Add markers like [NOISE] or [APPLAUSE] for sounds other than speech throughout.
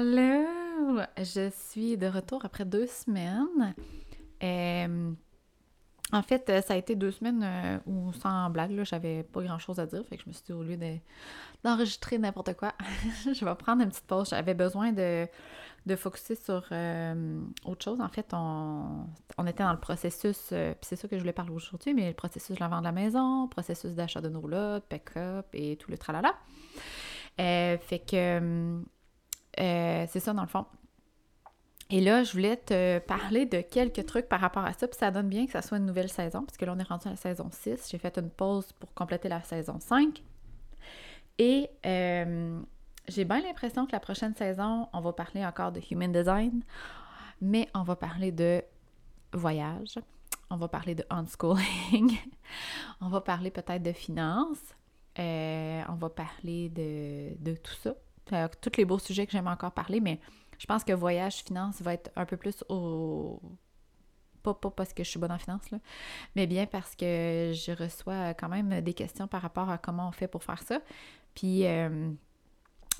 Alors, je suis de retour après deux semaines. En fait, euh, ça a été deux semaines euh, où, sans blague, j'avais pas grand chose à dire. Fait que je me suis dit, au lieu de- d'enregistrer n'importe quoi, [LAUGHS] je vais prendre une petite pause. J'avais besoin de, de focuser sur euh, autre chose. En fait, on, on était dans le processus, puis c'est ça que je voulais parler aujourd'hui, mais le processus de la vente de la maison, processus d'achat de nos lots, pick-up et tout le tralala. Fait que euh, c'est ça dans le fond. Et là, je voulais te parler de quelques trucs par rapport à ça, puis ça donne bien que ça soit une nouvelle saison, parce que là, on est rendu à la saison 6. J'ai fait une pause pour compléter la saison 5. Et euh, j'ai bien l'impression que la prochaine saison, on va parler encore de Human Design, mais on va parler de voyage, on va parler de unschooling, [LAUGHS] on va parler peut-être de finances, euh, on va parler de, de tout ça. Euh, tous les beaux sujets que j'aime encore parler, mais je pense que voyage, finance va être un peu plus au. Pas, pas parce que je suis bonne en finance, là, mais bien parce que je reçois quand même des questions par rapport à comment on fait pour faire ça. Puis euh,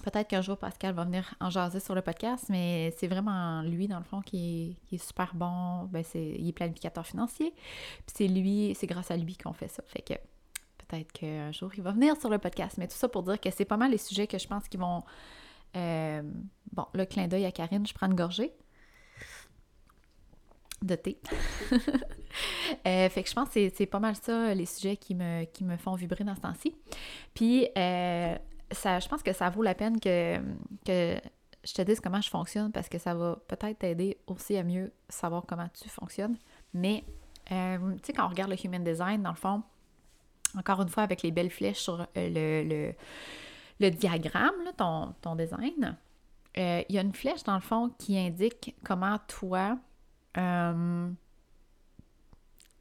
peut-être qu'un jour Pascal va venir en jaser sur le podcast, mais c'est vraiment lui, dans le fond, qui est, super bon. Ben, il est planificateur financier. Puis c'est lui, c'est grâce à lui qu'on fait ça. Fait que peut-être qu'un jour il va venir sur le podcast. Mais tout ça pour dire que c'est pas mal les sujets que je pense qui vont. euh, bon, le clin d'œil à Karine, je prends une gorgée de thé. [LAUGHS] Euh, fait que je pense que c'est, pas mal ça, les sujets qui me, qui me font vibrer dans ce temps-ci. Puis, euh, ça, je pense que ça vaut la peine que, que je te dise comment je fonctionne parce que ça va peut-être t'aider aussi à mieux savoir comment tu fonctionnes. Mais, tu sais, quand on regarde le Human Design, dans le fond, encore une fois, avec les belles flèches sur euh, le, le, diagramme, là, ton, ton design, euh, il y a une flèche, dans le fond, qui indique comment toi, euh,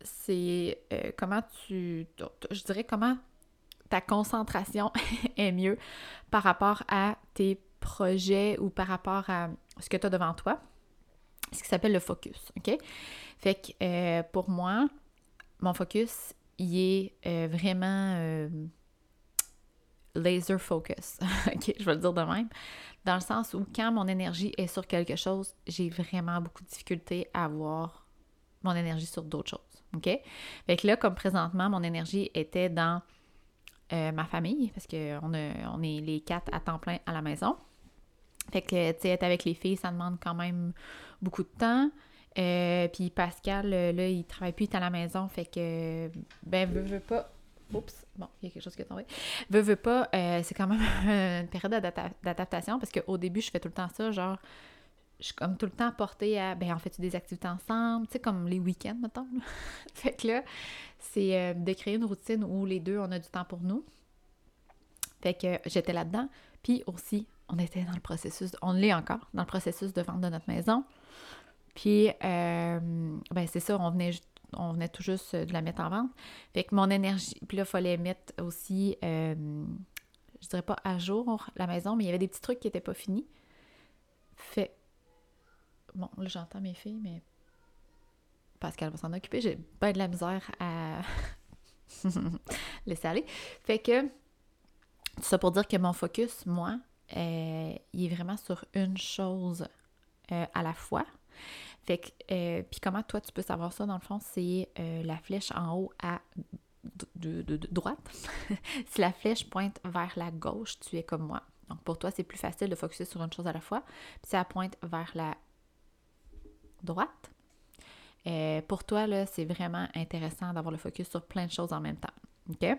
c'est comment tu, je dirais comment ta concentration [LAUGHS] est mieux par rapport à tes projets ou par rapport à ce que tu as devant toi, ce qui s'appelle le focus, OK? Fait que pour moi, mon focus, il est euh, vraiment euh, laser focus, [LAUGHS] OK? Je vais le dire de même. Dans le sens où quand mon énergie est sur quelque chose, j'ai vraiment beaucoup de difficulté à avoir mon énergie sur d'autres choses. OK? Fait que là, comme présentement, mon énergie était dans euh, ma famille, parce qu'on on est les quatre à temps plein à la maison. Fait que, tu sais, être avec les filles, ça demande quand même beaucoup de temps. Euh, puis Pascal, euh, là, il travaille plus, il est à la maison. Fait que, ben, veut, veut pas. Oups, bon, il y a quelque chose qui est tombé. Veut, veut pas, euh, c'est quand même [LAUGHS] une période d'adapta- d'adaptation parce qu'au début, je fais tout le temps ça, genre, je suis comme tout le temps portée à, ben, en fait, des activités ensemble, tu sais, comme les week-ends, mettons. [LAUGHS] fait que là, c'est de créer une routine où les deux, on a du temps pour nous. Fait que j'étais là-dedans. Puis aussi, on était dans le processus, on l'est encore, dans le processus de vente de notre maison. Puis, euh, ben c'est ça, on venait, on venait tout juste de la mettre en vente. Fait que mon énergie, puis là, il fallait mettre aussi, euh, je dirais pas à jour la maison, mais il y avait des petits trucs qui n'étaient pas finis. Fait, bon, là, j'entends mes filles, mais Pascal va s'en occuper. J'ai pas de la misère à [LAUGHS] laisser aller. Fait que, tout ça pour dire que mon focus, moi, euh, il est vraiment sur une chose à la fois. Fait que, euh, puis comment toi tu peux savoir ça, dans le fond, c'est euh, la flèche en haut à de, droite. [LAUGHS] si la flèche pointe vers la gauche, tu es comme moi. Donc pour toi, c'est plus facile de focuser sur une chose à la fois. Puis si elle pointe vers la droite, euh, pour toi, là, c'est vraiment intéressant d'avoir le focus sur plein de choses en même temps. OK?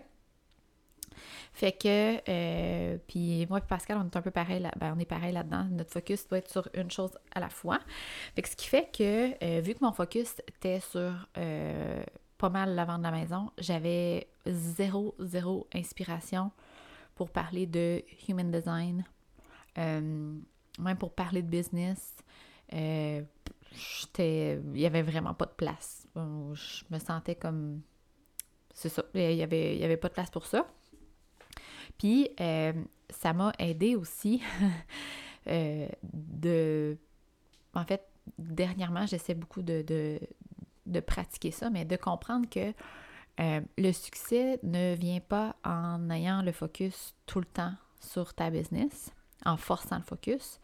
Fait que, euh, puis moi et Pascal, on est un peu pareil, là, ben, on est pareil là-dedans. Notre focus doit être sur une chose à la fois. Fait que ce qui fait que, euh, vu que mon focus était sur euh, pas mal la vente de la maison, j'avais zéro, zéro inspiration pour parler de human design, même pour parler de business. Il y avait vraiment pas de place. Je me sentais comme, c'est ça, il y avait, il y avait pas de place pour ça. Puis, euh, ça m'a aidé aussi [LAUGHS] euh, de... En fait, dernièrement, j'essaie beaucoup de, de, de pratiquer ça, mais de comprendre que euh, le succès ne vient pas en ayant le focus tout le temps sur ta business, en forçant le focus.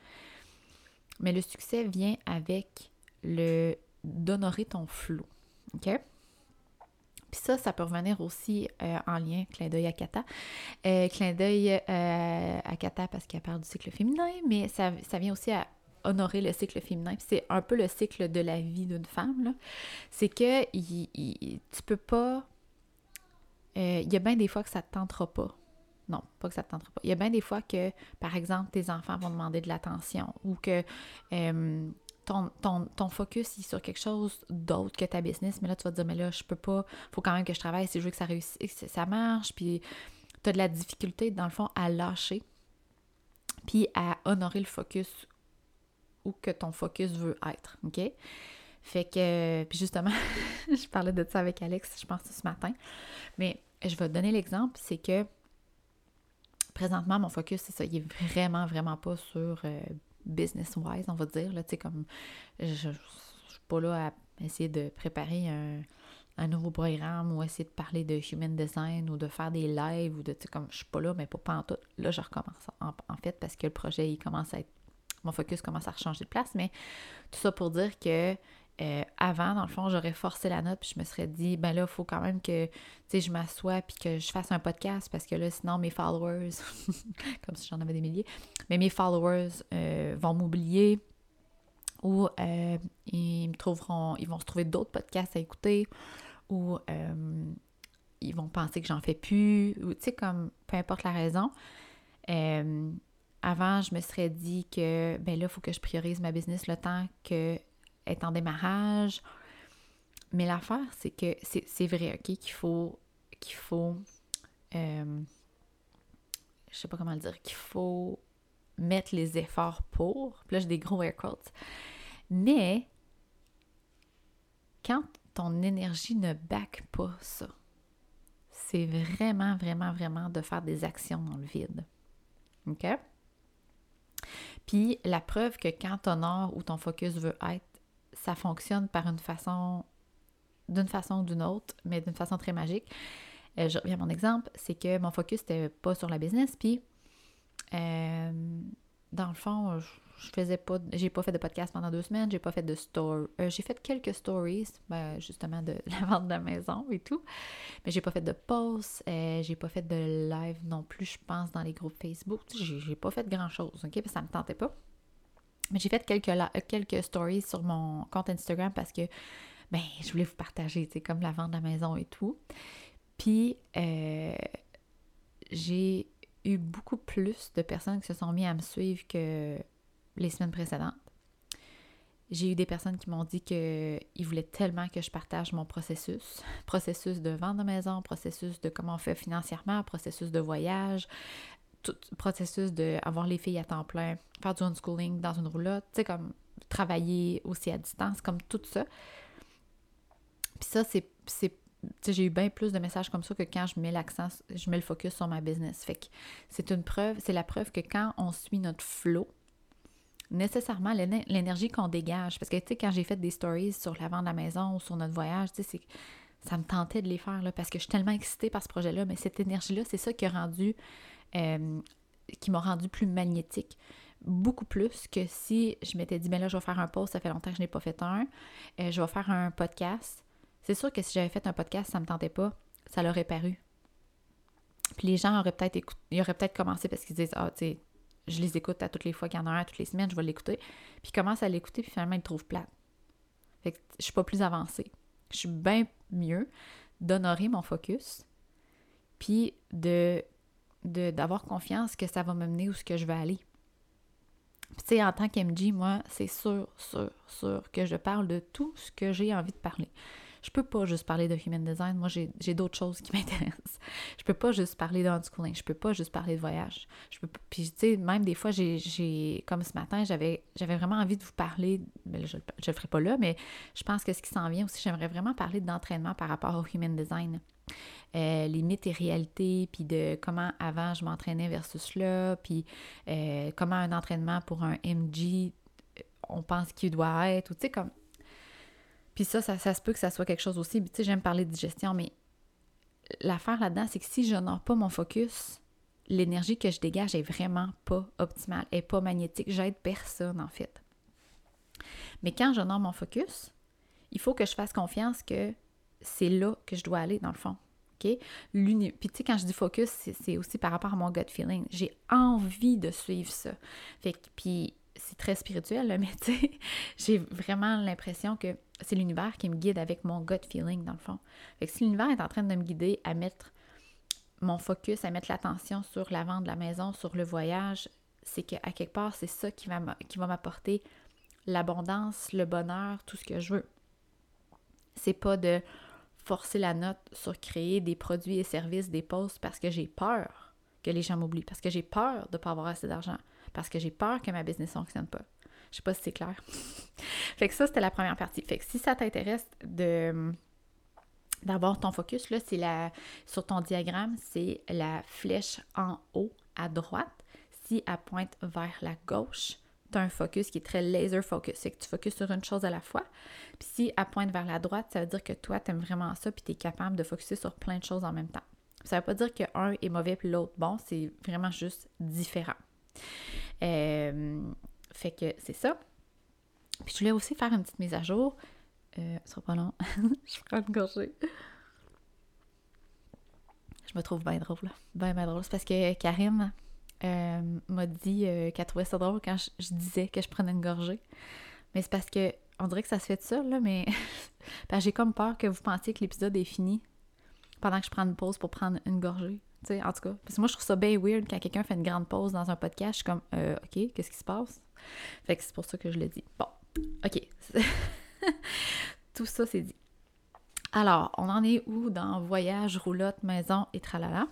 mais le succès vient avec le d'honorer ton flou. OK? Puis ça, ça peut revenir aussi euh, en lien, clin d'œil à Kata. Euh, clin d'œil euh, à Kata parce qu'elle parle du cycle féminin, mais ça, vient aussi à honorer le cycle féminin. C'est un peu le cycle de la vie d'une femme. C'est que tu peux pas. Il y a bien des fois que ça ne te tentera pas. Non, pas que ça ne te tentera pas. Il y a bien des fois que, par exemple, tes enfants vont demander de l'attention ou que ton, focus est sur quelque chose d'autre que ta business, mais là, tu vas te dire, mais là, je peux pas, faut quand même que je travaille si je veux que ça réussisse, ça marche, puis tu as de la difficulté, dans le fond, à lâcher, puis à honorer le focus où que ton focus veut être, OK? Fait que, puis justement, [LAUGHS] je parlais de ça avec Alex, je pense, ce matin, mais je vais te donner l'exemple, c'est que présentement, mon focus, c'est ça, il est vraiment, vraiment pas sur euh, business-wise, on va dire. Là, comme je ne suis pas là à essayer de préparer un, nouveau programme ou essayer de parler de human design ou de faire des lives ou de, comme je suis pas là, mais pas, pas en tout. Là, je recommence en, fait parce que le projet, il commence à être, mon focus commence à changer de place, mais tout ça pour dire que euh, avant, dans le fond, j'aurais forcé la note, puis je me serais dit, ben là, il faut quand même que, je m'assoie, puis que je fasse un podcast, parce que là, sinon, mes followers, [LAUGHS] comme si j'en avais des milliers, mais mes followers euh, vont m'oublier, ou euh, ils me trouveront, ils vont se trouver d'autres podcasts à écouter, ou ils vont penser que j'en fais plus, ou tu sais, comme, peu importe la raison. avant, je me serais dit que, ben là, il faut que je priorise ma business le temps que est en démarrage. Mais l'affaire, c'est que c'est vrai, OK, qu'il faut, qu'il faut, euh, je sais pas comment le dire, qu'il faut mettre les efforts pour. Puis là, j'ai des gros air quotes. Mais quand ton énergie ne back pas ça, c'est vraiment, vraiment, vraiment de faire des actions dans le vide. OK? Puis la preuve que quand ton or ou ton focus veut être ça fonctionne par une façon, d'une façon ou d'une autre, mais d'une façon très magique. Euh, je reviens à mon exemple, c'est que mon focus n'était pas sur la business, puis euh, dans le fond, je faisais pas, j'ai pas fait de podcast pendant deux semaines, j'ai pas fait de story, euh, j'ai fait quelques stories, ben, justement de [LAUGHS] la vente de la maison et tout, mais j'ai pas fait de posts, j'ai pas fait de live non plus, je pense, dans les groupes Facebook, j'ai, pas fait grand chose, ok, parce que ça me tentait pas. Mais j'ai fait quelques, euh, quelques stories sur mon compte Instagram parce que ben, je voulais vous partager, c'est comme la vente de la maison et tout. Puis euh, j'ai eu beaucoup plus de personnes qui se sont mis à me suivre que les semaines précédentes. J'ai eu des personnes qui m'ont dit qu'ils voulaient tellement que je partage mon processus. [LAUGHS] Processus de vente de maison, processus de comment on fait financièrement, processus de voyage, tout processus d'avoir les filles à temps plein, faire du homeschooling dans une roulotte, tu sais, comme travailler aussi à distance, comme tout ça. Puis ça, c'est. j'ai eu bien plus de messages comme ça que quand je mets l'accent, je mets le focus sur ma business. Fait que c'est une preuve, c'est la preuve que quand on suit notre flow, nécessairement l'énergie qu'on dégage, parce que tu sais, quand j'ai fait des stories sur la vente de la maison ou sur notre voyage, tu sais, ça me tentait de les faire là, parce que je suis tellement excitée par ce projet-là, mais cette énergie-là, c'est ça qui a rendu euh, qui m'a rendu plus magnétique. Beaucoup plus que si je m'étais dit, ben là, je vais faire un post, ça fait longtemps que je n'ai pas fait un, euh, je vais faire un podcast. C'est sûr que si j'avais fait un podcast, ça ne me tentait pas, ça l'aurait paru. Puis les gens auraient peut-être écouté, ils auraient peut-être commencé parce qu'ils disent, ah, tu sais, je les écoute à toutes les fois qu'il y en a un, toutes les semaines, je vais l'écouter. Puis ils commencent à l'écouter, puis finalement, ils le trouvent plate. Fait que je suis pas plus avancée. Je suis bien mieux d'honorer mon focus, puis de d'avoir confiance que ça va me mener où ce que je veux aller. Tu sais, en tant qu'MG, moi, c'est sûr, sûr, sûr que je parle de tout ce que j'ai envie de parler. Je peux pas juste parler de human design. Moi, j'ai d'autres choses qui [LAUGHS] m'intéressent. Je peux pas juste parler de schooling. Je peux pas juste parler de voyage. Je peux Puis, tu sais, même des fois, j'ai, comme ce matin, j'avais vraiment envie de vous parler. Je, je le ferai pas là, mais je pense que ce qui s'en vient aussi, j'aimerais vraiment parler d'entraînement par rapport au human design. Euh, les mythes et réalités, puis de comment avant je m'entraînais versus là, puis euh, comment un entraînement pour un MG, euh, on pense qu'il doit être, ou tu sais, comme. Puis ça, ça, se peut que ça soit quelque chose aussi. Tu sais, j'aime parler de digestion, mais l'affaire là-dedans, c'est que si je n'en pas mon focus, l'énergie que je dégage est vraiment pas optimale, est pas magnétique. J'aide personne, en fait. Mais quand je j'honore mon focus, il faut que je fasse confiance que c'est là que je dois aller, dans le fond. OK? Puis, tu sais, quand je dis focus, c'est aussi par rapport à mon gut feeling. J'ai envie de suivre ça. Fait que, puis, c'est très spirituel, [LAUGHS] mais tu sais, j'ai vraiment l'impression que c'est l'univers qui me guide avec mon gut feeling, dans le fond. Fait que si l'univers est en train de me guider à mettre mon focus, à mettre l'attention sur la vente de la maison, sur le voyage, c'est qu'à quelque part, c'est ça qui va m'apporter l'abondance, le bonheur, tout ce que je veux. C'est pas de forcer la note sur créer des produits et services, des posts parce que j'ai peur que les gens m'oublient, parce que j'ai peur de ne pas avoir assez d'argent, parce que j'ai peur que ma business ne fonctionne pas. Je sais pas si c'est clair. [LAUGHS] fait que ça, c'était la première partie. Fait que si ça t'intéresse de d'avoir ton focus, là, c'est la sur ton diagramme, c'est la flèche en haut à droite. Si elle pointe vers la gauche, tu as un focus qui est très laser focus. C'est que tu focuses sur une chose à la fois. Puis si elle pointe vers la droite, ça veut dire que toi, tu aimes vraiment ça, puis tu es capable de focuser sur plein de choses en même temps. Ça veut pas dire qu'un est mauvais puis l'autre bon, c'est vraiment juste différent. Euh, fait que c'est ça. Puis je voulais aussi faire une petite mise à jour. Euh, ce sera pas long. [LAUGHS] je prends une gorgée. Je me trouve bien drôle. Bien, bien drôle. C'est parce que Karine euh, m'a dit euh, qu'elle trouvait ça drôle quand je, disais que je prenais une gorgée. Mais c'est parce que on dirait que ça se fait de ça, là, mais [LAUGHS] j'ai comme peur que vous pensiez que l'épisode est fini pendant que je prends une pause pour prendre une gorgée en tout cas. Parce que moi, je trouve ça bien weird quand quelqu'un fait une grande pause dans un podcast. Je suis comme, euh, OK, qu'est-ce qui se passe? Fait que c'est pour ça que je le dis. Bon, OK. [LAUGHS] Tout ça, c'est dit. Alors, on en est où dans voyage, roulotte, maison et tralala?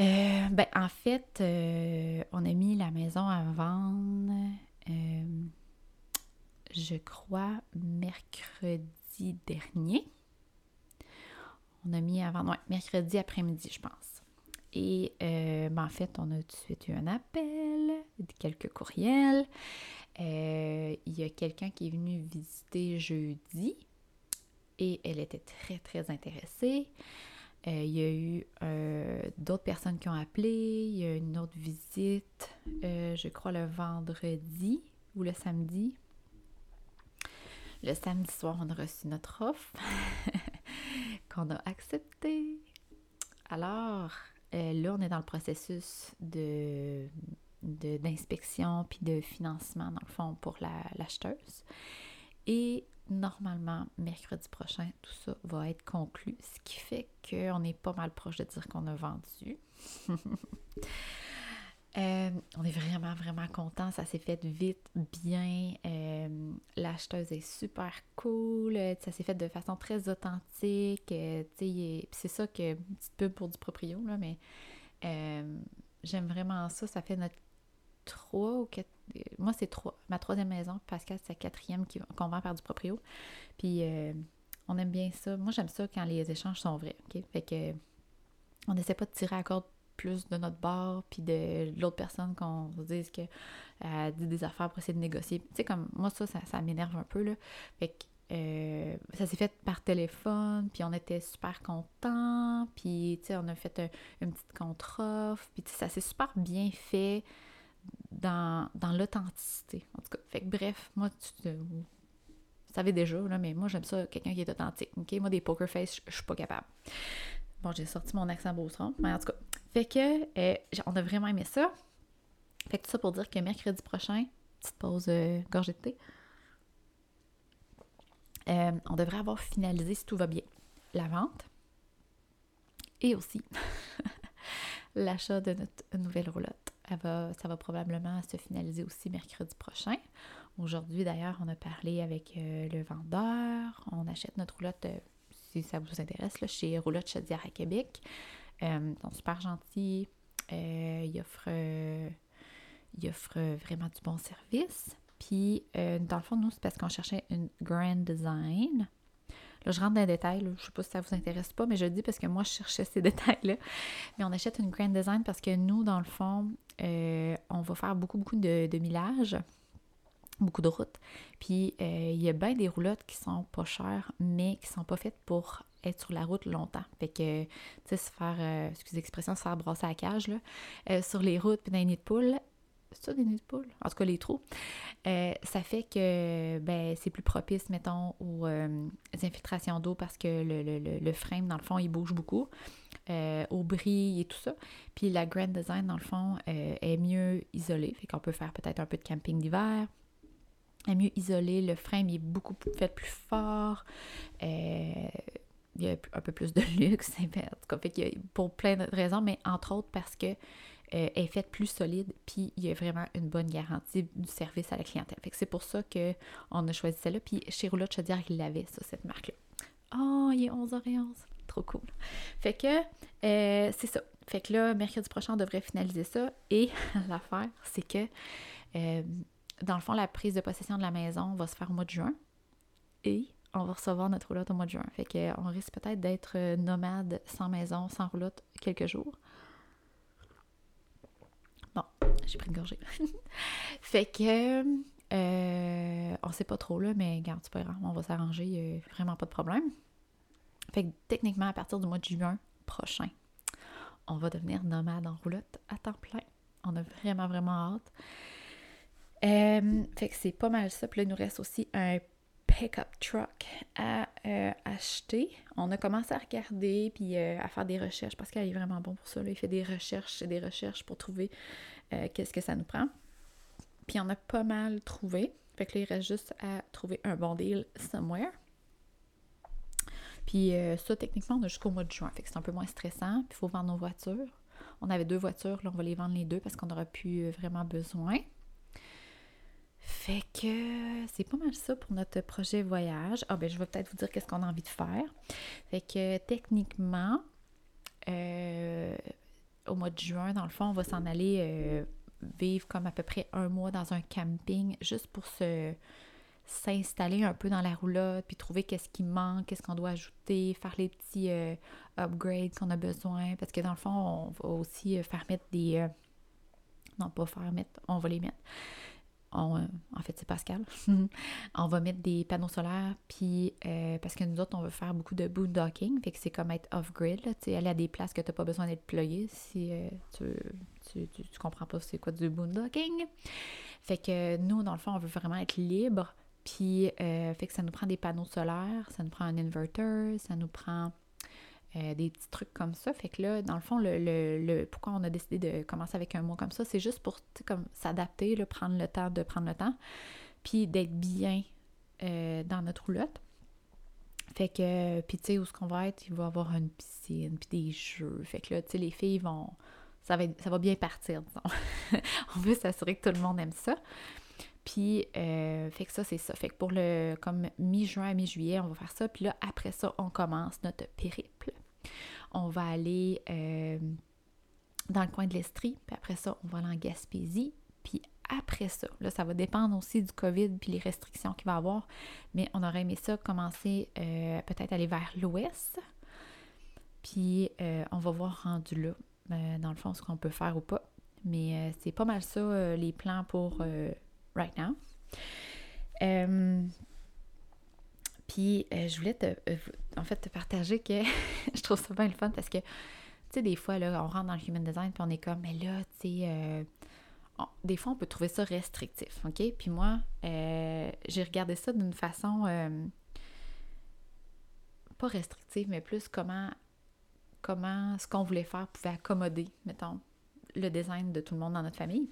Euh, ben, en fait, euh, on a mis la maison à vendre, je crois, mercredi dernier. On a mis avant, ouais, mercredi après-midi, je pense. Et euh, ben, en fait, on a tout de suite eu un appel, quelques courriels. Euh, il y a quelqu'un qui est venu visiter jeudi et elle était très, très intéressée. Euh, il y a eu d'autres personnes qui ont appelé. Il y a une autre visite, je crois, le vendredi ou le samedi. Le samedi soir, on a reçu notre offre. [LAUGHS] qu'on a accepté. Alors, euh, là, on est dans le processus de d'inspection puis de financement, dans le fond, pour l'acheteuse. Et normalement, mercredi prochain, tout ça va être conclu, ce qui fait qu'on est pas mal proche de dire qu'on a vendu. [LAUGHS] Euh, on est vraiment, vraiment content. Ça s'est fait vite, bien. Euh, l'acheteuse est super cool. Ça s'est fait de façon très authentique. Euh, c'est ça que, petite pub pour du proprio, là, mais j'aime vraiment ça. Ça fait notre trois ou quatre. Moi, c'est. Ma troisième maison. Pascal, c'est la quatrième qu'on vend par du proprio. Puis, on aime bien ça. Moi, j'aime ça quand les échanges sont vrais. Fait que, on n'essaie pas de tirer à corde plus de notre bord, puis de l'autre personne qu'on se dise qu'elle a dit des affaires pour essayer de négocier. Tu sais, comme moi, ça, ça, m'énerve un peu, là. Fait que euh, ça s'est fait par téléphone, puis on était super contents, puis on a fait une petite contre-offre, puis ça s'est super bien fait dans, l'authenticité. En tout cas, fait que bref, moi, tu, vous savez déjà, là, mais moi, j'aime ça, quelqu'un qui est authentique, ok? Moi, des poker face, je suis pas capable. Bon, j'ai sorti mon accent beauceron, mais en tout cas. Fait que, euh, on a vraiment aimé ça. Fait que tout ça pour dire que mercredi prochain, petite pause euh, gorgée de thé, euh, on devrait avoir finalisé, si tout va bien, la vente et aussi [LAUGHS] l'achat de notre nouvelle roulotte. Ça va probablement se finaliser aussi mercredi prochain. Aujourd'hui, d'ailleurs, on a parlé avec le vendeur. On achète notre roulotte si ça vous intéresse, là, chez Roulotte Chaudière à Québec. Euh, ils sont super gentils. Euh, ils, offrent, ils offrent vraiment du bon service. Puis, euh, dans le fond, nous, c'est parce qu'on cherchait une grand design. Là, je rentre dans les détails. Je ne sais pas si ça vous intéresse pas, mais je le dis parce que moi, je cherchais ces [LAUGHS] détails-là. Mais on achète une grand design parce que nous, dans le fond, on va faire beaucoup, beaucoup de, de millage beaucoup de routes. Puis euh, il y a bien des roulottes qui sont pas chères, mais qui sont pas faites pour être sur la route longtemps. Fait que, tu sais, se faire, euh, excusez l'expression, se faire brasser à la cage, là, euh, sur les routes puis dans les nids de poules, c'est ça des nids de poule? En tout cas, les trous. Euh, ça fait que ben, c'est plus propice, mettons, aux, euh, infiltrations d'eau parce que le, le, le, frame, dans le fond, il bouge beaucoup. Euh, au bris et tout ça. Puis la Grand Design, dans le fond, est mieux isolée. Fait qu'on peut faire peut-être un peu de camping d'hiver. Est mieux isolée. Le frame est beaucoup fait plus fort. il y a un peu plus de [LAUGHS] luxe. En tout cas, fait pour plein de raisons, mais entre autres parce que euh, est faite plus solide, puis il y a vraiment une bonne garantie du service à la clientèle. Fait que c'est pour ça qu'on a choisi celle-là. Puis chez Roulotte Chaudière, il l'avait, ça, cette marque-là. Oh, il est 11h11. Trop cool. Fait que euh, c'est ça. Fait que là, mercredi prochain, on devrait finaliser ça. Et [LAUGHS] l'affaire, c'est que euh, dans le fond, la prise de possession de la maison va se faire au mois de juin. Et on va recevoir notre roulotte au mois de juin. Fait qu'on risque peut-être d'être nomade sans maison, sans roulotte quelques jours. Bon, j'ai pris une gorgée. [LAUGHS] fait que, euh, on sait pas trop là, mais garde, c'est pas grave, on va s'arranger, vraiment pas de problème. Fait que techniquement, à partir du mois de juin prochain, on va devenir nomade en roulotte à temps plein. On a vraiment, vraiment hâte. Euh, fait que c'est pas mal ça. Puis là, il nous reste aussi un pick-up truck à euh, acheter. On a commencé à regarder puis euh, à faire des recherches parce qu'elle est vraiment bon pour ça. Il fait des recherches et des recherches pour trouver qu'est-ce que ça nous prend. Puis on a pas mal trouvé. Fait que là, il reste juste à trouver un bon deal somewhere. Puis ça, techniquement, on a jusqu'au mois de juin. Fait que c'est un peu moins stressant. Puis il faut vendre nos voitures. On avait deux voitures, là, on va les vendre les deux parce qu'on aura plus vraiment besoin. Fait que c'est pas mal ça pour notre projet voyage. Ah ben je vais peut-être vous dire qu'est-ce qu'on a envie de faire. Fait que techniquement, euh, au mois de juin, dans le fond, on va s'en aller euh, vivre comme à peu près un mois dans un camping juste pour se s'installer un peu dans la roulotte, puis trouver qu'est-ce qui manque, qu'est-ce qu'on doit ajouter, faire les petits euh, upgrades qu'on a besoin, parce que dans le fond, on va aussi faire mettre des... non, pas faire mettre, on va les mettre. Euh, en fait c'est Pascal, [LAUGHS] on va mettre des panneaux solaires, puis euh, parce que nous autres, on veut faire beaucoup de boondocking, fait que c'est comme être off-grid, tu sais, aller à des places que tu n'as pas besoin d'être ployé si euh, tu, tu, comprends pas c'est quoi du boondocking. Fait que nous, dans le fond, on veut vraiment être libre, puis fait que ça nous prend des panneaux solaires, ça nous prend un inverter, ça nous prend euh, des petits trucs comme ça. Fait que là, dans le fond, le, le, pourquoi on a décidé de commencer avec un mois comme ça, c'est juste pour s'adapter, prendre le temps de prendre le temps, puis d'être bien euh, dans notre roulotte. Fait que, puis tu sais, où ce qu'on va être, il va y avoir une piscine, puis des jeux. Fait que là, tu sais, les filles vont, ça va, ça va bien partir, disons. [LAUGHS] on veut s'assurer que tout le monde aime ça. Puis, euh, fait que ça, c'est ça. Fait que pour le, comme mi-juin mi-juillet, on va faire ça. Puis là, après ça, on commence notre périple. On va aller euh, dans le coin de l'Estrie, puis après ça, on va aller en Gaspésie. Puis après ça, là, ça va dépendre aussi du COVID puis les restrictions qu'il va y avoir, mais on aurait aimé ça commencer euh, peut-être aller vers l'ouest. Puis on va voir rendu là, dans le fond, ce qu'on peut faire ou pas. Mais c'est pas mal ça, les plans pour right now. Puis euh, je voulais te, euh, en fait te partager que [LAUGHS] je trouve ça bien le fun parce que, tu sais, des fois, là, on rentre dans le human design puis on est comme, mais là, tu sais, euh, des fois, on peut trouver ça restrictif, OK? Puis moi, j'ai regardé ça d'une façon pas restrictive, mais plus comment, comment ce qu'on voulait faire pouvait accommoder, mettons, le design de tout le monde dans notre famille.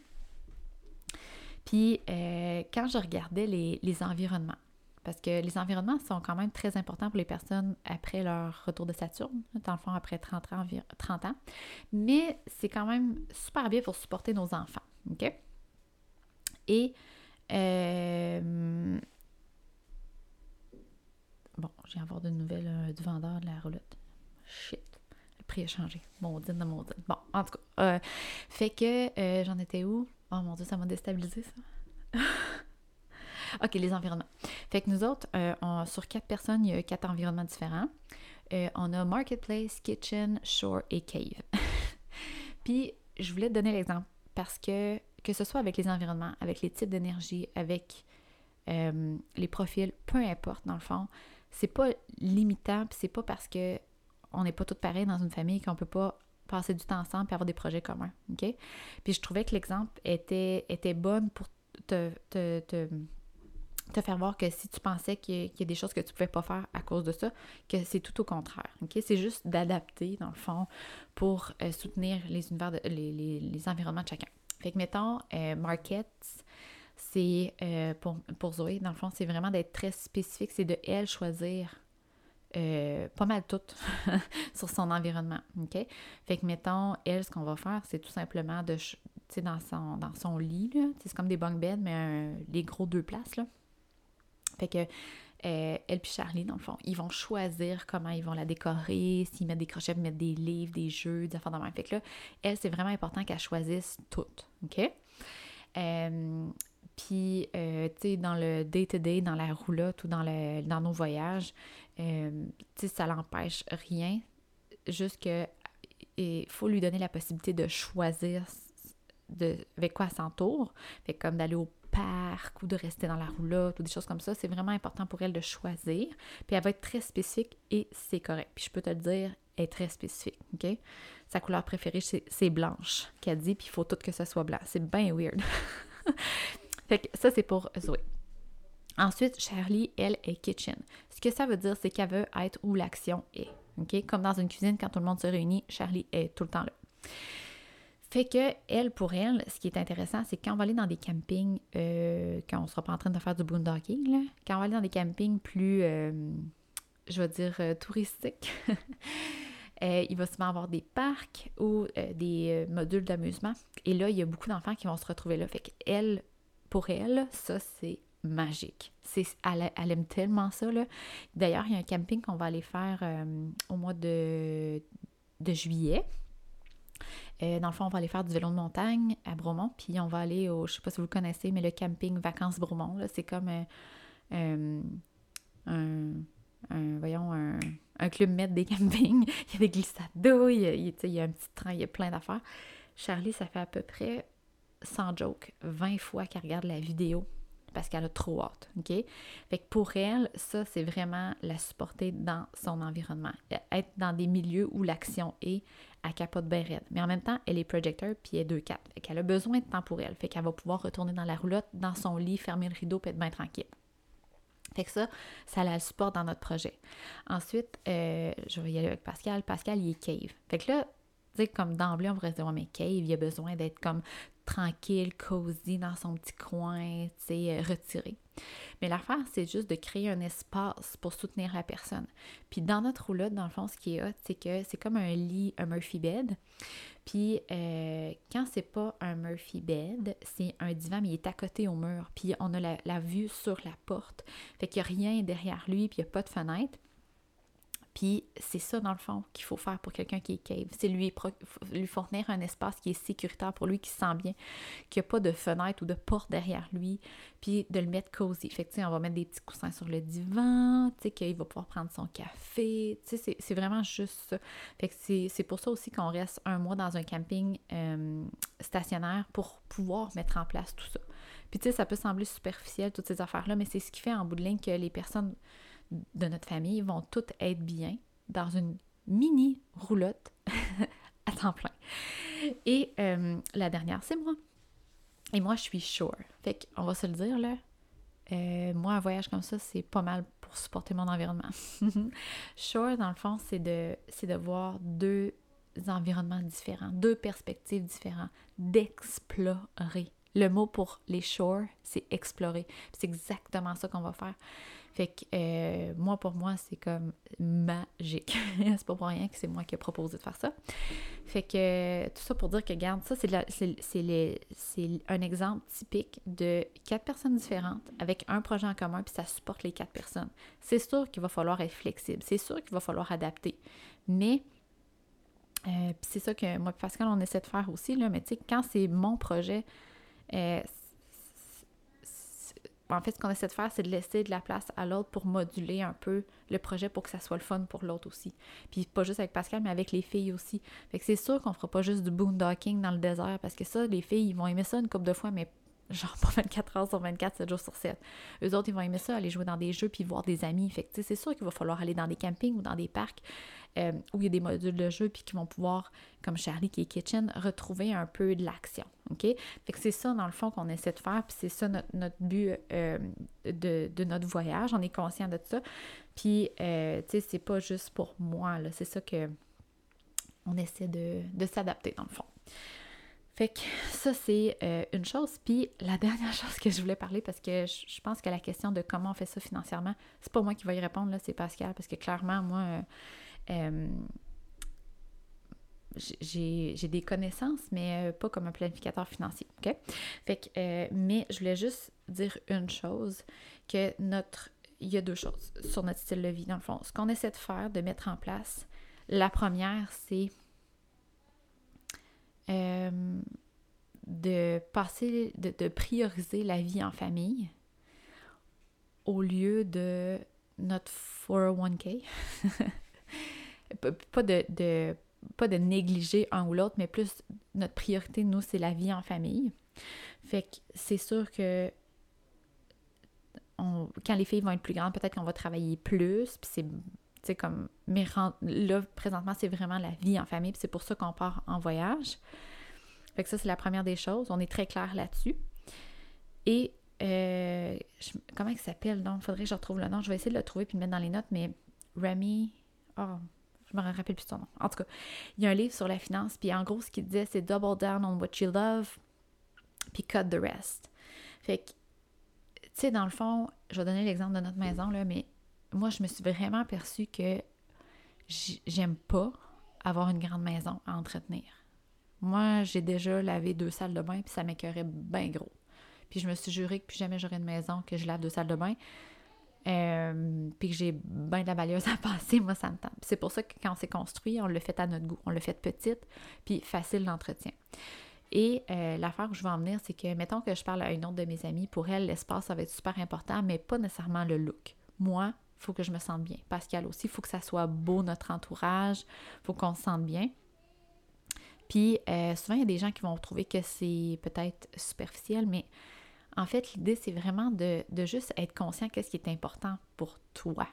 Puis quand je regardais les, environnements, parce que les environnements sont quand même très importants pour les personnes après leur retour de Saturne, dans le fond après 30 ans. 30 ans. Mais c'est quand même super bien pour supporter nos enfants. OK? Et euh, bon, j'ai avoir de nouvelles euh, du vendeur de la roulotte. Shit. Le prix a changé. Maudine de maudine. Bon, en tout cas. Euh, fait que j'en étais où? Oh mon dieu, ça m'a déstabilisé ça. [LAUGHS] OK, les environnements. Fait que nous autres, euh, sur quatre personnes, il y a quatre environnements différents. Euh, on a Marketplace, Kitchen, Shore et Cave. [LAUGHS] Puis, je voulais te donner l'exemple parce que, que ce soit avec les environnements, avec les types d'énergie, avec euh, les profils, peu importe, dans le fond, c'est pas limitant, c'est pas parce que on n'est pas toutes pareilles dans une famille qu'on peut pas passer du temps ensemble et avoir des projets communs. OK? Puis je trouvais que l'exemple était, était bonne pour te, te, te, faire voir que si tu pensais qu'il y, a des choses que tu ne pouvais pas faire à cause de ça, que c'est tout au contraire. OK? C'est juste d'adapter, dans le fond, pour euh, soutenir les, univers les, les, environnements de chacun. Fait mettons, euh, c'est euh, pour, pour Zoé, dans le fond, c'est vraiment d'être très spécifique, c'est de elle choisir euh, pas mal tout [LAUGHS] sur son environnement. OK? Fait que, mettons, elle, ce qu'on va faire, c'est tout simplement de, tu sais, dans son, dans son lit, là, c'est comme des bunk beds, mais les gros deux places, là. Fait que, euh, elle puis Charlie, dans le fond, ils vont choisir comment ils vont la décorer, s'ils mettent des crochets, mettre des livres, des jeux, des affaires de même. Fait que là, elle, c'est vraiment important qu'elle choisisse tout. OK? Euh, puis, tu sais, dans le day-to-day, dans la roulotte ou dans, le, dans nos voyages, euh, ça l'empêche rien. Juste que il faut lui donner la possibilité de choisir de, avec quoi elle s'entoure. Fait comme d'aller au parc ou de rester dans la roulotte ou des choses comme ça. C'est vraiment important pour elle de choisir. Puis elle va être très spécifique et c'est correct. Puis je peux te le dire, elle est très spécifique, OK? Sa couleur préférée, c'est blanche, qu'elle dit, puis il faut tout que ça soit blanc. C'est bien weird. [LAUGHS] Fait que ça, c'est pour Zoé. Ensuite, Charlie, elle, est kitchen. Ce que ça veut dire, c'est qu'elle veut être où l'action est. Comme dans une cuisine, quand tout le monde se réunit, Charlie est tout le temps là. Fait que, elle, pour elle, ce qui est intéressant, c'est quand on va aller dans des campings, euh, quand on sera pas en train de faire du boondocking, quand on va aller dans des campings plus, euh, je vais dire, euh, touristiques, [LAUGHS] il va souvent avoir des parcs ou des modules d'amusement. Et là, il y a beaucoup d'enfants qui vont se retrouver là. Fait qu'elle, pour elle, ça, c'est magique. C'est, elle, aime tellement ça. D'ailleurs, il y a un camping qu'on va aller faire euh, au mois de, de juillet. Euh, dans le fond, on va aller faire du vélo de montagne à Bromont, puis on va aller au, je sais pas si vous le connaissez, mais le camping Vacances Bromont, c'est comme euh, un, voyons, un, club maître des campings. [LAUGHS] il y a des glissades d'eau, il, il y a un petit train, il y a plein d'affaires. Charlie, ça fait à peu près sans joke, 20 fois qu'elle regarde la vidéo parce qu'elle a trop hâte, OK? Fait que pour elle, ça, c'est vraiment la supporter dans son environnement. Être dans des milieux où l'action est, à capote bien raide. Mais en même temps, elle est projecteur puis elle est 2-4. Fait qu'elle a besoin de temps pour elle. Fait qu'elle va pouvoir retourner dans la roulotte, dans son lit, fermer le rideau puis être bien tranquille. Fait que ça, ça la supporte dans notre projet. Ensuite, euh, je vais y aller avec Pascal. Pascal, il est cave. Fait que là, comme d'emblée, on pourrait se dire, mais cave, il a besoin d'être comme tranquille, cosy dans son petit coin, tu euh, retiré. Mais l'affaire, c'est juste de créer un espace pour soutenir la personne. Puis dans notre roulotte, dans le fond, ce qui est hot, c'est que c'est comme un lit, un Murphy bed. Puis euh, quand c'est pas un Murphy bed, c'est un divan, mais il est à côté au mur. Puis on a la, la vue sur la porte. Fait qu'il n'y a rien derrière lui, puis il n'y a pas de fenêtre. Puis c'est ça, dans le fond, qu'il faut faire pour quelqu'un qui est cave. C'est lui, fournir un espace qui est sécuritaire pour lui, qui se sent bien, qu'il n'y a pas de fenêtre ou de porte derrière lui, puis de le mettre cosy. Fait que, on va mettre des petits coussins sur le divan, qu'il va pouvoir prendre son café. C'est vraiment juste ça. Fait que c'est pour ça aussi qu'on reste un mois dans un camping euh, stationnaire pour pouvoir mettre en place tout ça. Puis, tu sais, ça peut sembler superficiel, toutes ces affaires-là, mais c'est ce qui fait en bout de ligne que les personnes de notre famille vont toutes être bien dans une mini roulotte [LAUGHS] à temps plein. Et euh, la dernière, c'est moi. Et moi, je suis sure. Fait qu'on va se le dire, là. Euh, moi, un voyage comme ça, c'est pas mal pour supporter mon environnement. [LAUGHS] sure, dans le fond, c'est de, c'est voir deux environnements différents, deux perspectives différentes, d'explorer. Le mot pour les shores, c'est explorer. C'est exactement ça qu'on va faire. Fait que euh, moi, pour moi, c'est comme magique. [LAUGHS] c'est pas pour rien que c'est moi qui ai proposé de faire ça. Fait que tout ça pour dire que, garde, ça, c'est un exemple typique de quatre personnes différentes avec un projet en commun, puis ça supporte les quatre personnes. C'est sûr qu'il va falloir être flexible. C'est sûr qu'il va falloir adapter. Mais euh, c'est ça que moi Pascal, on essaie de faire aussi, là, mais tu sais, quand c'est mon projet, euh, en fait, ce qu'on essaie de faire, c'est de laisser de la place à l'autre pour moduler un peu le projet pour que ça soit le fun pour l'autre aussi. Puis pas juste avec Pascal, mais avec les filles aussi. Fait que c'est sûr qu'on fera pas juste du boondocking dans le désert parce que ça, les filles, ils vont aimer ça une couple de fois, mais genre pas 24 heures sur 24, 7 jours sur 7. Eux autres, ils vont aimer ça, aller jouer dans des jeux puis voir des amis. Fait c'est sûr qu'il va falloir aller dans des campings ou dans des parcs euh, où il y a des modules de jeu puis qui vont pouvoir, comme Charlie qui est kitchen, retrouver un peu de l'action. OK? Fait que c'est ça, dans le fond, qu'on essaie de faire, puis c'est ça notre, but euh, de, de, notre voyage. On est conscient de ça. Puis, euh, tu sais, c'est pas juste pour moi, là. C'est ça que on essaie de, de s'adapter, dans le fond. Fait que ça, c'est euh, une chose. Puis la dernière [LAUGHS] chose que je voulais parler, parce que je, pense que la question de comment on fait ça financièrement, c'est pas moi qui vais y répondre, là, c'est Pascal, parce que clairement, moi, euh, euh, j'ai des connaissances, mais pas comme un planificateur financier. OK? Fait que, mais je voulais juste dire une chose, que notre. Il y a deux choses sur notre style de vie, dans le fond. Ce qu'on essaie de faire, de mettre en place, la première, c'est euh, de passer, de, prioriser la vie en famille au lieu de notre 401k. pas, de, pas de négliger un ou l'autre, mais plus notre priorité, nous, c'est la vie en famille. Fait que c'est sûr que quand les filles vont être plus grandes, peut-être qu'on va travailler plus, puis c'est comme, mais là, présentement, c'est vraiment la vie en famille, puis c'est pour ça qu'on part en voyage. Fait que ça, c'est la première des choses. On est très clair là-dessus. Et euh, comment il s'appelle donc? Faudrait que je retrouve le nom. Je vais essayer de le trouver puis le mettre dans les notes, mais Remy. Oh, je me rappelle plus son nom. En tout cas, il y a un livre sur la finance, puis en gros, ce qu'il disait, c'est double down on what you love, puis cut the rest. Fait que, tu sais, dans le fond, je vais donner l'exemple de notre maison, là, mais moi, je me suis vraiment aperçue que j'aime pas avoir une grande maison à entretenir. Moi, j'ai déjà lavé deux salles de bain, puis ça m'écœurait bien gros. Puis je me suis juré que plus jamais j'aurais une maison que je lave deux salles de bain. Euh, puis que j'ai bien de la valieuse à [LAUGHS] passer, moi, ça me tente. C'est pour ça que quand on s'est construit, on l'a fait à notre goût. On l'a fait petite, puis facile d'entretien. Et euh, l'affaire où je veux en venir, c'est que, mettons que je parle à une autre de mes amies, pour elle, l'espace, ça va être super important, mais pas nécessairement le look. Moi, faut que je me sente bien. Pascal aussi, il faut que ça soit beau, notre entourage, faut qu'on se sente bien. Puis euh, souvent, il y a des gens qui vont trouver que c'est peut-être superficiel, mais en fait, l'idée, c'est vraiment de, juste être conscient qu'est-ce qui est important pour toi.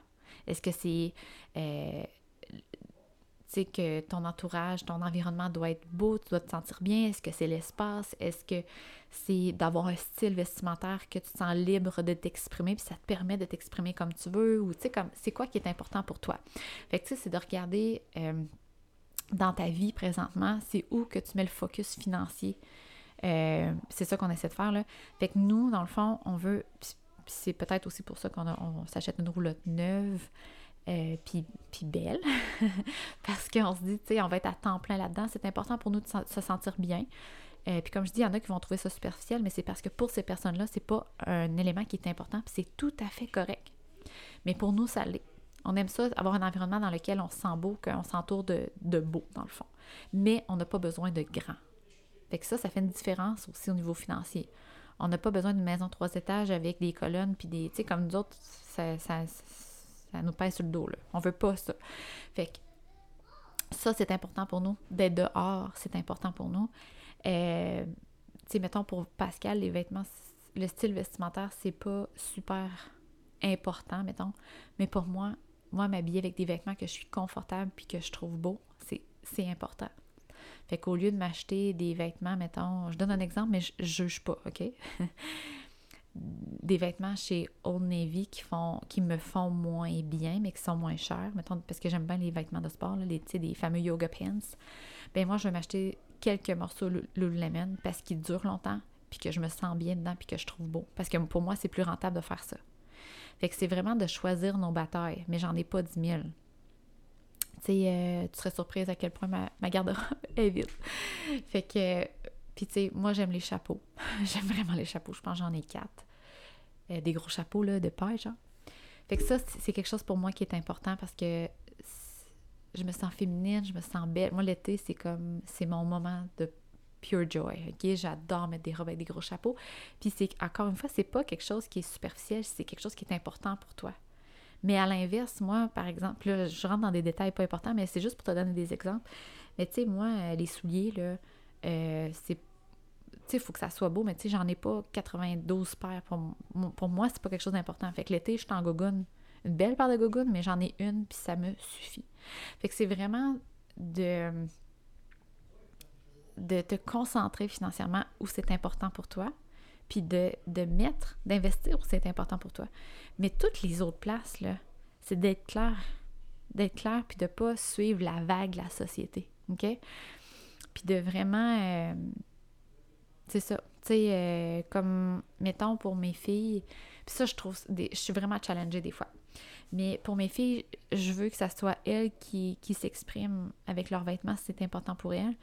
Est-ce que c'est euh, sais, que ton entourage, ton environnement doit être beau, tu dois te sentir bien. Est-ce que c'est l'espace? Est-ce que c'est d'avoir un style vestimentaire que tu te sens libre de t'exprimer, puis ça te permet de t'exprimer comme tu veux? Ou tu sais, comme c'est quoi qui est important pour toi? Fait que tu sais, c'est de regarder euh, dans ta vie présentement, c'est où que tu mets le focus financier. Euh, c'est ça qu'on essaie de faire là. Fait que nous, dans le fond, on veut. C'est peut-être aussi pour ça qu'on on s'achète une roulotte neuve. Euh, puis, belle, [LAUGHS] parce qu'on se dit, tu sais, on va être à temps plein là-dedans. C'est important pour nous de se sentir bien. Euh, puis comme je dis, il y en a qui vont trouver ça superficiel, mais c'est parce que pour ces personnes-là, c'est pas un élément qui est important, puis c'est tout à fait correct. Mais pour nous, ça l'est. On aime ça, avoir un environnement dans lequel on se sent beau, qu'on s'entoure de, de beau, dans le fond. Mais on n'a pas besoin de grand. Fait que ça, ça fait une différence aussi au niveau financier. On n'a pas besoin d'une maison trois étages avec des colonnes, puis des. Tu sais, comme nous autres, ça, ça ça nous pèse sur le dos. Là. On veut pas ça. Fait que ça, c'est important pour nous. D'être dehors, c'est important pour nous. Euh, tu sais, mettons pour Pascal, les vêtements, le style vestimentaire, c'est pas super important, mettons. Mais pour moi, moi, m'habiller avec des vêtements que je suis confortable puis que je trouve beau, c'est important. Fait qu'au lieu de m'acheter des vêtements, mettons, je donne un exemple, mais je, je juge pas, OK? [LAUGHS] des vêtements chez Old Navy qui font qui me font moins bien mais qui sont moins chers mettons parce que j'aime bien les vêtements de sport là, les des fameux yoga pants ben moi je vais m'acheter quelques morceaux Lululemon parce qu'ils durent longtemps puis que je me sens bien dedans puis que je trouve beau parce que pour moi c'est plus rentable de faire ça fait que c'est vraiment de choisir nos batailles mais j'en ai pas 10 000 tu euh, tu serais surprise à quel point ma, garde-robe [LAUGHS] est vide fait que puis, tu sais, moi, j'aime les chapeaux. [LAUGHS] j'aime vraiment les chapeaux. Je pense que j'en ai quatre. Euh, des gros chapeaux, là, de paille, genre. Fait que ça, c'est quelque chose pour moi qui est important parce que je me sens féminine, je me sens belle. Moi, l'été, c'est comme, c'est mon moment de pure joy, ok? J'adore mettre des robes avec des gros chapeaux. Puis, c'est, encore une fois, c'est pas quelque chose qui est superficiel, c'est quelque chose qui est important pour toi. Mais à l'inverse, moi, par exemple, là, je rentre dans des détails pas importants, mais c'est juste pour te donner des exemples. Mais tu sais, moi, les souliers, là, euh, c'est il faut que ça soit beau, mais tu sais, j'en ai pas 92 paires. Pour, pour moi, c'est pas quelque chose d'important. Fait que l'été, je suis en gogoune. Une belle paire de gogoune, mais j'en ai une, puis ça me suffit. Fait que c'est vraiment de de te concentrer financièrement où c'est important pour toi, puis de, de mettre, d'investir où c'est important pour toi. Mais toutes les autres places, là, c'est d'être clair. D'être clair, puis de pas suivre la vague de la société. OK? Puis de vraiment. Euh, c'est ça. Tu sais, euh, comme, mettons, pour mes filles. Puis ça, je trouve. Des, je suis vraiment challengée des fois. Mais pour mes filles, je veux que ça soit elles qui, qui s'expriment avec leurs vêtements si c'est important pour elles.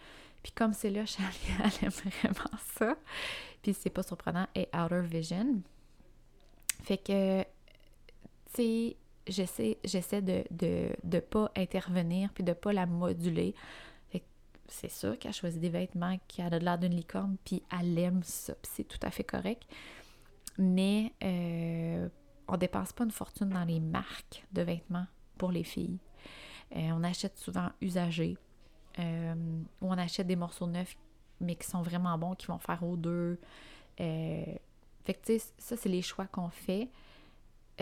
Puis comme c'est là, [LAUGHS] Charlie, elle aime vraiment ça. Puis c'est pas surprenant, est outer vision. Fait que, tu sais, j'essaie, j'essaie de, de, de pas intervenir puis de pas la moduler. C'est sûr qu'elle choisit des vêtements qui a de l'air d'une licorne puis elle aime ça. Puis c'est tout à fait correct. Mais euh, on dépense pas une fortune dans les marques de vêtements pour les filles. Euh, on achète souvent usagés. Euh, où on achète des morceaux neufs, mais qui sont vraiment bons, qui vont faire aux deux. Euh, fait que, tu sais, ça, c'est les choix qu'on fait.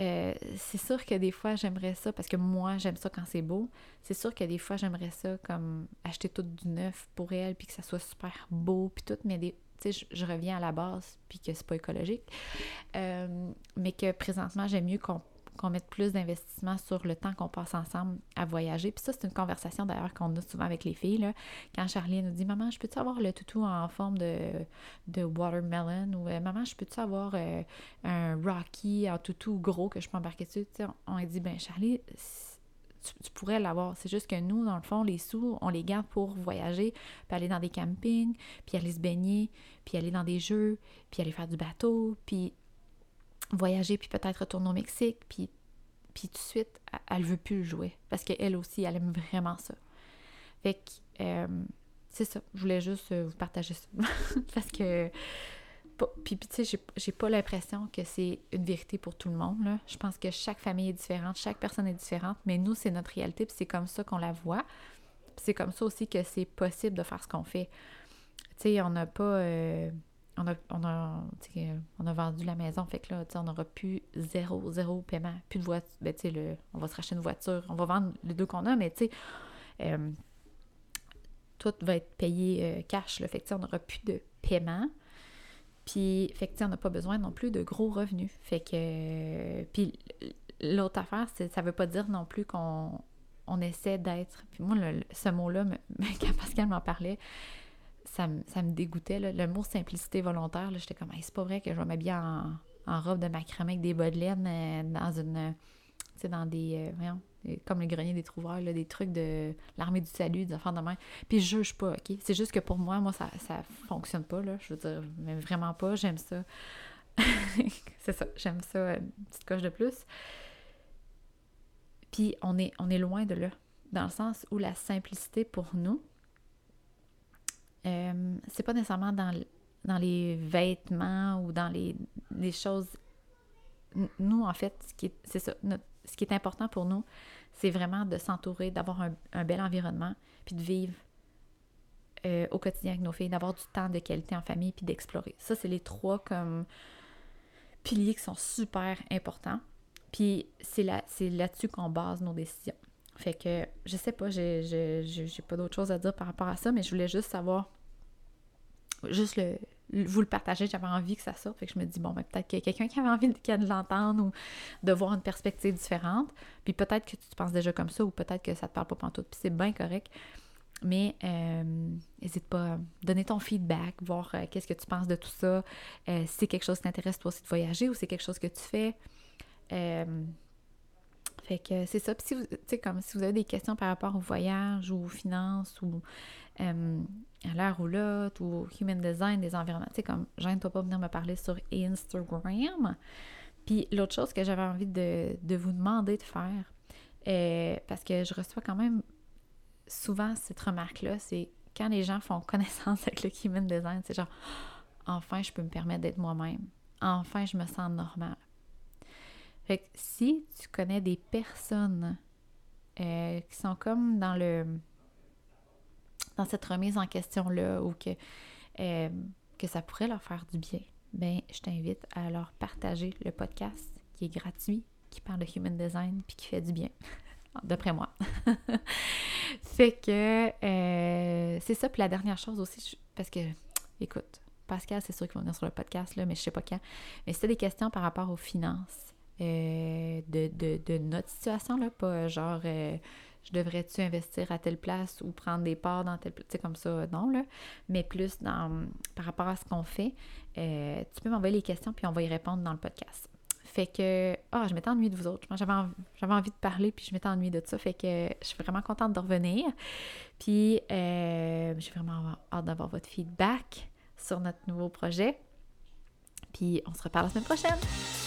Euh, c'est sûr que des fois, j'aimerais ça, parce que moi, j'aime ça quand c'est beau. C'est sûr que des fois, j'aimerais ça, comme acheter tout du neuf pour elle, puis que ça soit super beau, puis tout, mais des, tu sais, je, reviens à la base, puis que c'est pas écologique. mais que présentement, j'aime mieux qu'on qu'on mette plus d'investissement sur le temps qu'on passe ensemble à voyager. Puis ça, c'est une conversation d'ailleurs qu'on a souvent avec les filles. Là. Quand Charlie nous dit Maman, je peux-tu avoir le toutou en forme de, de watermelon ou euh, Maman, je peux-tu avoir euh, un Rocky en toutou gros que je peux embarquer dessus On, dit Ben, Charlie, tu, pourrais l'avoir. C'est juste que nous, dans le fond, les sous, on les garde pour voyager, puis aller dans des campings, puis aller se baigner, puis aller dans des jeux, puis aller faire du bateau, puis voyager, puis peut-être retourner au Mexique, puis, puis tout de suite, elle, veut plus le jouer. Parce qu'elle aussi, elle aime vraiment ça. Fait euh, c'est ça. Je voulais juste euh, vous partager ça. [LAUGHS] parce que, puis, puis tu sais, j'ai pas l'impression que c'est une vérité pour tout le monde. Je pense que chaque famille est différente, chaque personne est différente, mais nous, c'est notre réalité, puis c'est comme ça qu'on la voit. c'est comme ça aussi que c'est possible de faire ce qu'on fait. Tu sais, on n'a pas... Euh, on a, on a, on a vendu la maison, fait que là, on n'aura plus zéro, zéro paiement, plus de voiture. Ben, on va se racheter une voiture, on va vendre les deux qu'on a, mais tu sais, euh, tout va être payé euh, cash, fait que on n'aura plus de paiement. Puis, fait on n'a pas besoin non plus de gros revenus. Fait que, puis l'autre affaire, ça veut pas dire non plus qu'on on essaie d'être. Puis moi, ce mot-là, quand [LAUGHS] Pascal m'en parlait, ça, me dégoûtait. Le mot simplicité volontaire, j'étais comme, c'est pas vrai que je vais m'habiller en, en robe de macramé avec des bas de laine euh, dans une. Tu sais, dans des. Euh, voyons, comme le grenier des trouveurs, des trucs de l'armée du salut, des enfants de main. Puis je juge pas, OK? C'est juste que pour moi, moi, ça, ça fonctionne pas, là. Je veux dire, mais vraiment pas. J'aime ça. [LAUGHS] c'est ça, j'aime ça, une petite coche de plus. Puis on est, on est loin de là, dans le sens où la simplicité pour nous, euh, c'est pas nécessairement dans, dans les vêtements ou dans les, les choses. Nous, en fait, ce qui est, c'est ça, ce qui est important pour nous, c'est vraiment de s'entourer, d'avoir un, bel environnement, puis de vivre euh, au quotidien avec nos filles, d'avoir du temps de qualité en famille, puis d'explorer. Ça, c'est les trois comme piliers qui sont super importants. Puis c'est c'est là-dessus qu'on base nos décisions. Fait que je sais pas, j'ai, j'ai, pas d'autre chose à dire par rapport à ça, mais je voulais juste savoir, juste le, vous le partager, j'avais envie que ça sorte. Fait que je me dis, bon, ben, peut-être qu'il y a quelqu'un qui avait envie de, l'entendre ou de voir une perspective différente. Puis peut-être que tu te penses déjà comme ça ou peut-être que ça te parle pas pantoute. Puis c'est bien correct. Mais n'hésite euh, pas à donner ton feedback, voir euh, qu'est-ce que tu penses de tout ça. Euh, si c'est quelque chose qui t'intéresse toi aussi de voyager ou c'est quelque chose que tu fais. Fait que c'est ça. Puis si vous, comme si vous avez des questions par rapport au voyage ou aux finances ou euh, à la roulotte ou au human design des environnements, tu sais, comme gêne-toi pas venir me parler sur Instagram. Puis l'autre chose que j'avais envie de, vous demander de faire, euh, parce que je reçois quand même souvent cette remarque-là, c'est quand les gens font connaissance [LAUGHS] avec le human design, c'est genre enfin je peux me permettre d'être moi-même. Enfin je me sens normale. Fait que si tu connais des personnes euh, qui sont comme dans le dans cette remise en question-là ou que, euh, que ça pourrait leur faire du bien, ben je t'invite à leur partager le podcast qui est gratuit, qui parle de human design puis qui fait du bien. [LAUGHS] D'après moi. [LAUGHS] fait que euh, c'est ça. Puis la dernière chose aussi, parce que, écoute, Pascal, c'est sûr qu'il va venir sur le podcast, là, mais je sais pas quand. Mais c'était des questions par rapport aux finances euh, de, notre situation, là, pas genre euh, je devrais-tu investir à telle place ou prendre des parts dans telle place, tu sais, comme ça, non, là, mais plus dans, par rapport à ce qu'on fait. tu peux m'envoyer les questions puis on va y répondre dans le podcast. Fait que, ah, je m'étais ennuyée de vous autres. J'avais envie, envie de parler, puis je m'étais ennuyée de ça. Fait que je suis vraiment contente de revenir. Puis, euh, j'ai vraiment hâte d'avoir votre feedback sur notre nouveau projet. Puis, on se reparle la semaine prochaine.